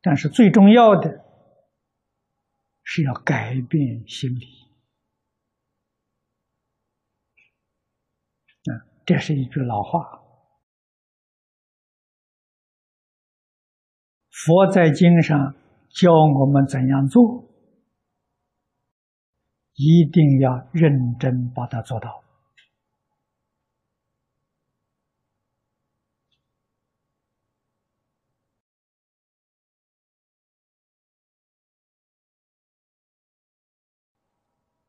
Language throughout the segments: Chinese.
但是最重要的是要改变心理。啊，这是一句老话。佛在经上教我们怎样做，一定要认真把它做到。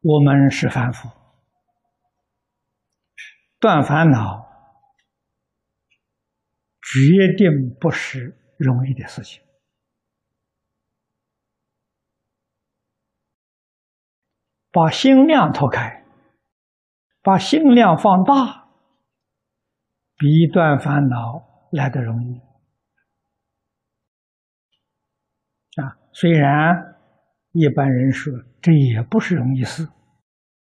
我们是凡夫，断烦恼决定不是容易的事情。把心量拓开，把心量放大，比断烦恼来的容易。啊，虽然。一般人说这也不是容易事，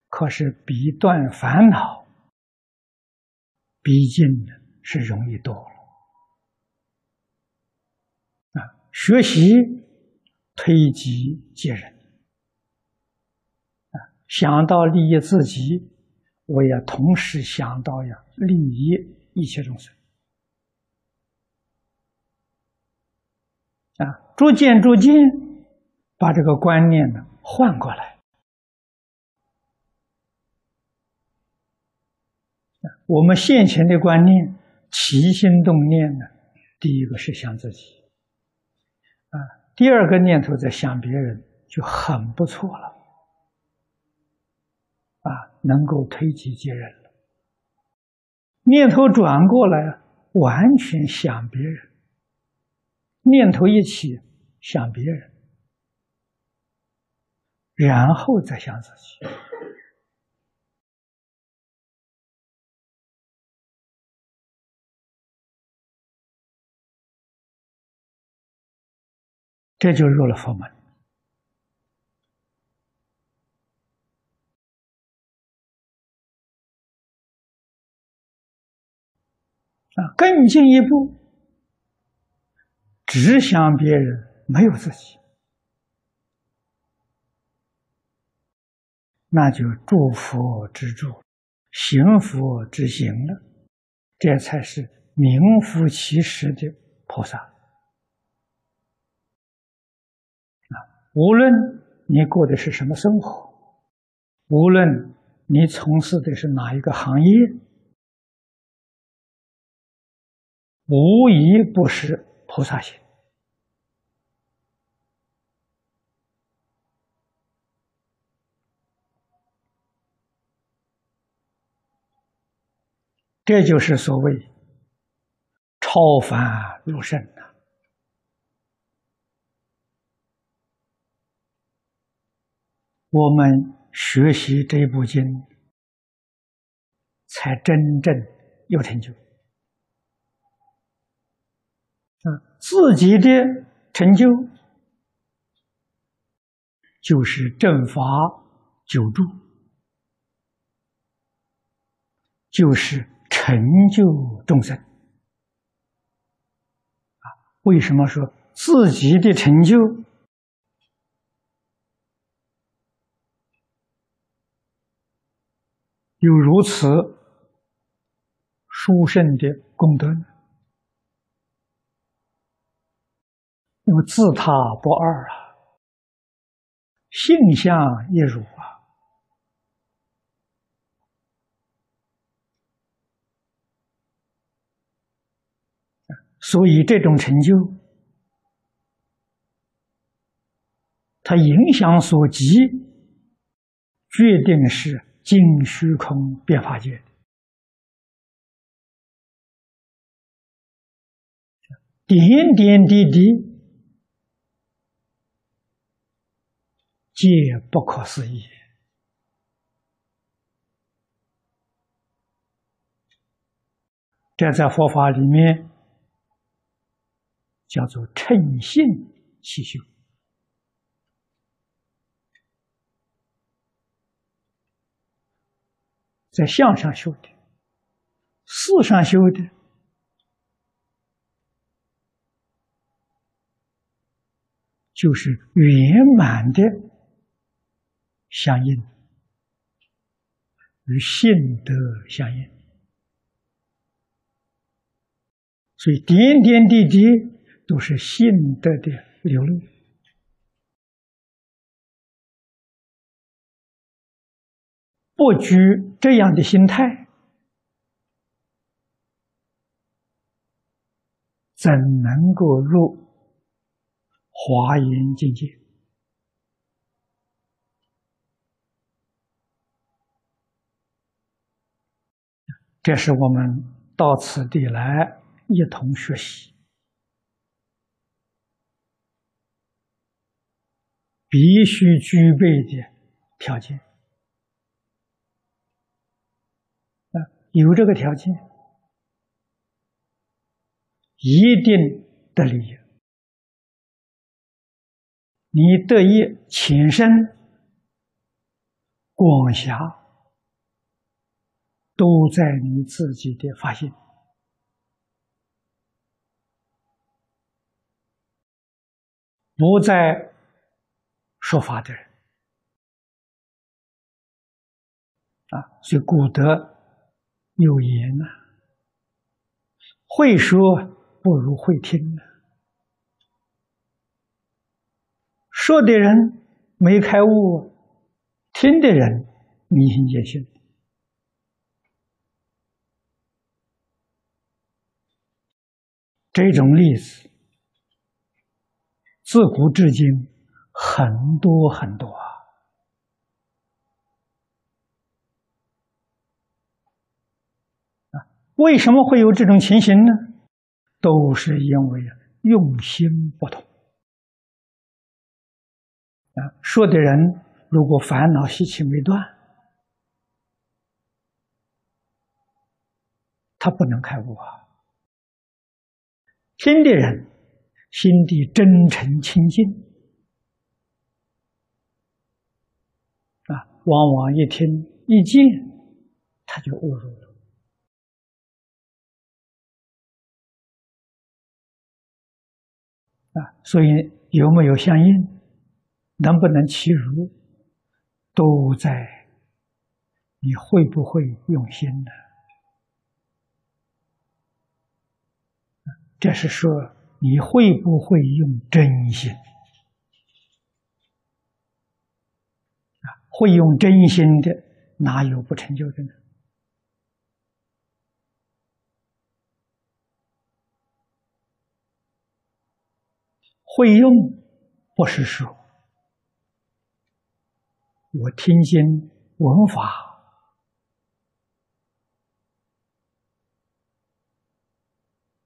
可是比断烦恼，毕竟是容易多了。啊，学习推己及人，啊，想到利益自己，我也同时想到呀利益一切众生。啊，逐渐逐渐。把这个观念呢换过来，我们现前的观念起心动念呢，第一个是想自己，啊，第二个念头在想别人就很不错了，啊，能够推己及人了。念头转过来，完全想别人，念头一起想别人。然后再想自己，这就入了佛门啊！更进一步，只想别人，没有自己。那就祝福之助，行福之行了，这才是名副其实的菩萨。啊，无论你过的是什么生活，无论你从事的是哪一个行业，无一不是菩萨行。这就是所谓超凡入圣啊！我们学习这部经，才真正有成就。啊，自己的成就就是正法久住，就是。成就众生啊！为什么说自己的成就有如此殊胜的功德呢？因为自他不二啊，性相一如啊。所以，这种成就，它影响所及，决定是尽虚空变法界，点点滴滴，皆不可思议。这在佛法里面。叫做称性起修，在相上修的，事上修的，就是圆满的相应，与性德相应，所以点点滴滴都是信德的流露。不拘这样的心态，怎能够入华严境界？这是我们到此地来一同学习，必须具备的条件。啊有这个条件，一定得利益。你得以浅深、广狭，都在你自己的发现，不在说法的人啊。所以古德。有言呐，会说不如会听呢。说的人没开悟，听的人迷信见性。这种例子，自古至今很多很多啊。为什么会有这种情形呢？都是因为用心不同啊。说的人如果烦恼习气没断，他不能开悟啊。听的人心地真诚清净啊，往往一听一见，他就误入了。啊，所以有没有相应，能不能齐如，都在你会不会用心呢？这是说你会不会用真心？啊，会用真心的，哪有不成就的呢？会用不是说，我听经闻法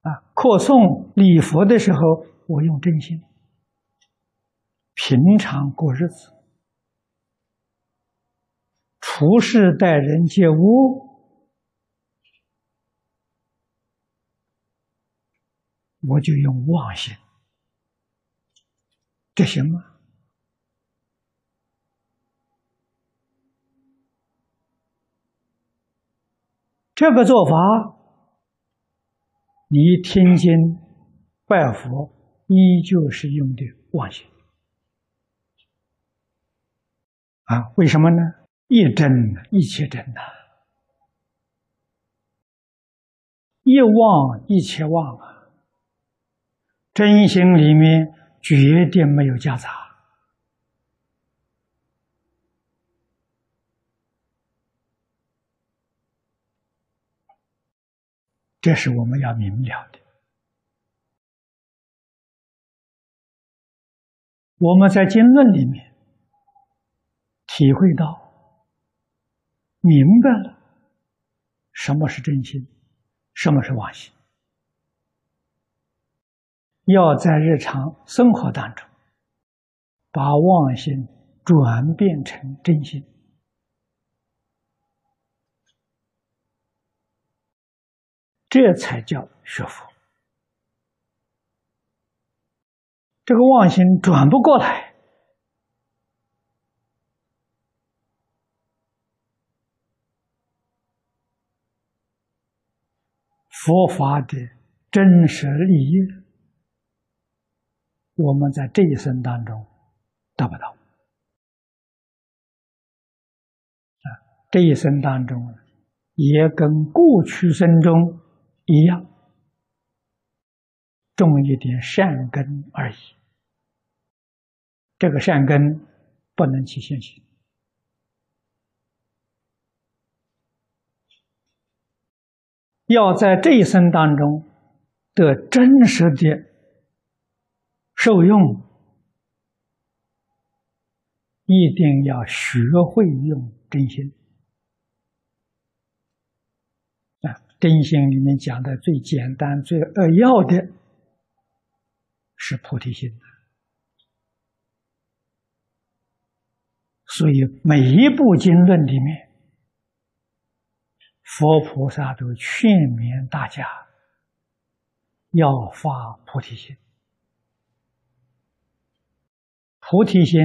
啊，课诵礼佛的时候，我用真心；平常过日子，处事待人接物，我就用妄心。这行吗？这个做法，你听经拜佛，依旧是用的妄心啊？为什么呢？一真一切真呐，一妄一切妄啊！真心里面。绝对没有夹杂，这是我们要明了的。我们在经论里面体会到、明白了什么是真心，什么是妄心。要在日常生活当中，把妄心转变成真心，这才叫学佛。这个妄心转不过来，佛法的真实利益。我们在这一生当中得不到。啊，这一生当中也跟过去生中一样，种一点善根而已。这个善根不能起现行，要在这一生当中得真实的受用，一定要学会用真心。啊，真心里面讲的最简单、最扼要的是菩提心。所以每一部经论里面，佛菩萨都劝勉大家要发菩提心。菩提心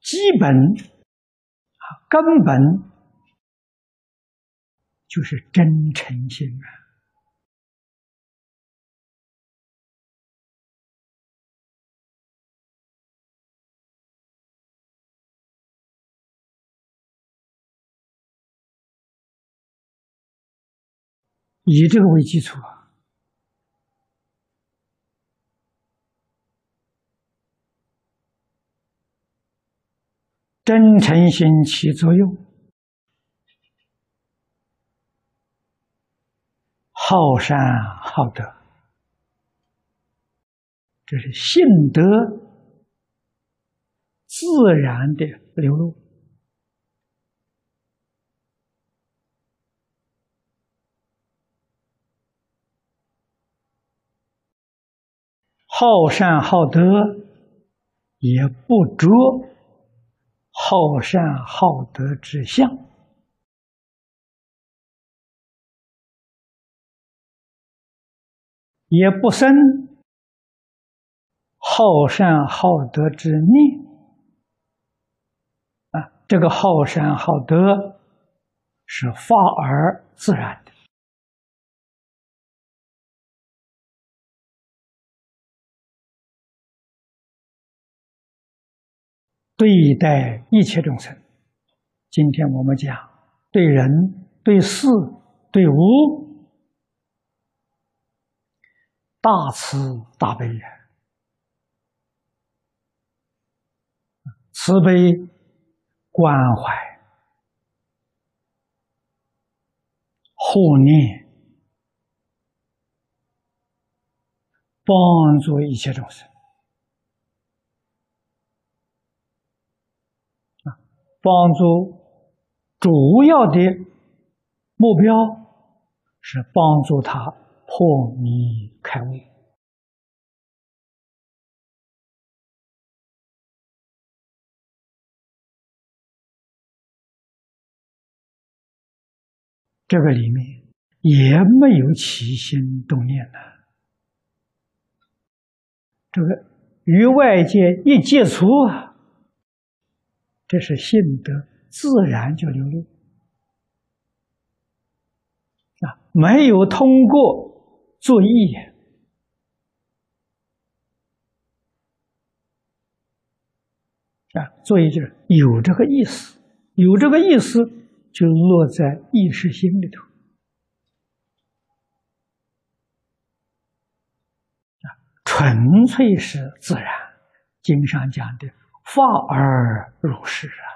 基本啊根本就是真诚心啊。以这个为基础啊，真诚心起作用，好善好德，这是性德自然的流露。好善好德，也不着好善好德之相，也不生好善好德之念。啊，这个好善好德是发而自然对待一切众生，今天我们讲对人、对事、对物，大慈大悲呀，慈悲关怀、护念，帮助一切众生。帮助主要的目标是帮助他破迷开悟。这个里面也没有起心动念的，这个与外界一接触啊。这是性德自然就流露啊，没有通过作意啊，作意就是有这个意思，有这个意思就落在意识心里头啊，纯粹是自然。经上讲的。发而入世啊！